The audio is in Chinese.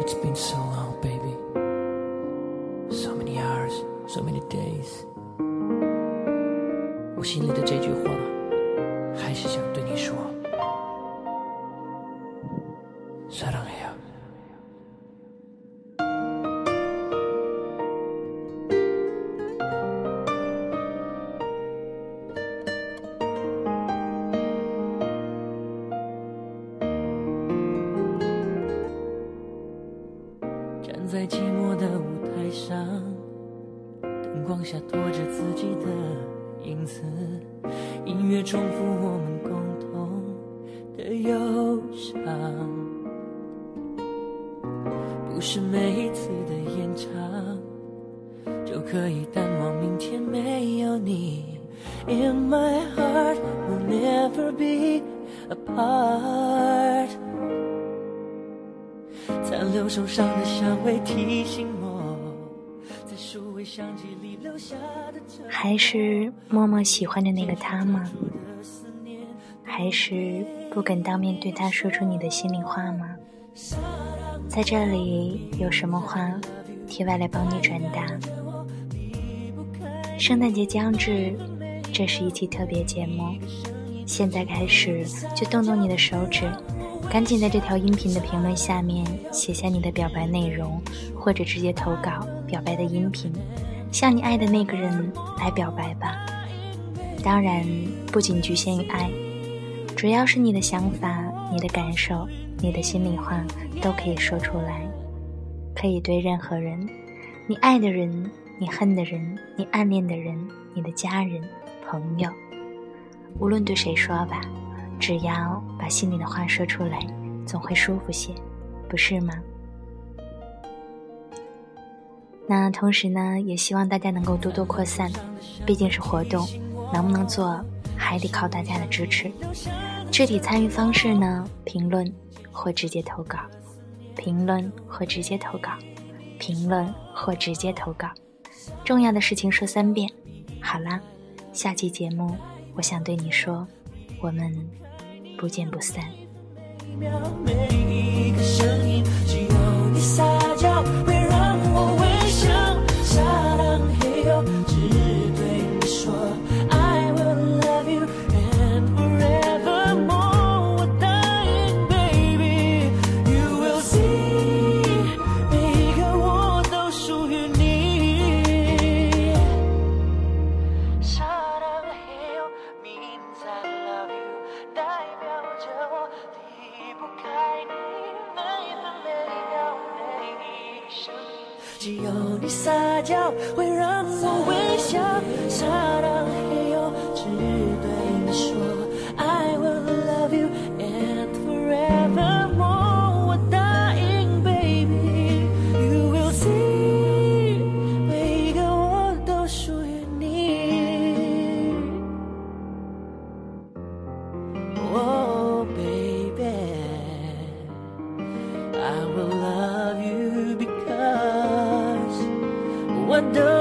It's been so long, baby. So many hours, so many days. 我心里的这句话，还是想对你说。사랑해 在寂寞的舞台上，灯光下拖着自己的影子，音乐重复我们共同的忧伤。不是每一次的演唱就可以淡忘明天没有你。In my heart will never be apart。留受伤的香味提醒我，在数位相机里留下的还是默默喜欢着那个他吗？还是不敢当面对他说出你的心里话吗？在这里有什么话，题外来帮你转达。圣诞节将至，这是一期特别节目，现在开始就动动你的手指，赶紧在这条音频的评论下面写下你的表白内容，或者直接投稿表白的音频，向你爱的那个人来表白吧。当然，不仅局限于爱。只要是你的想法、你的感受、你的心里话，都可以说出来，可以对任何人，你爱的人、你恨的人、你暗恋的人、你的家人、朋友，无论对谁说吧，只要把心里的话说出来，总会舒服些，不是吗？那同时呢，也希望大家能够多多扩散，毕竟是活动，能不能做还得靠大家的支持。具体参与方式呢，评论或直接投稿，评论或直接投稿，评论或直接投稿。重要的事情说三遍。好啦，下期节目我想对你说，我们不见不散。只有你撒娇会让我微笑，撒浪嘿哟，the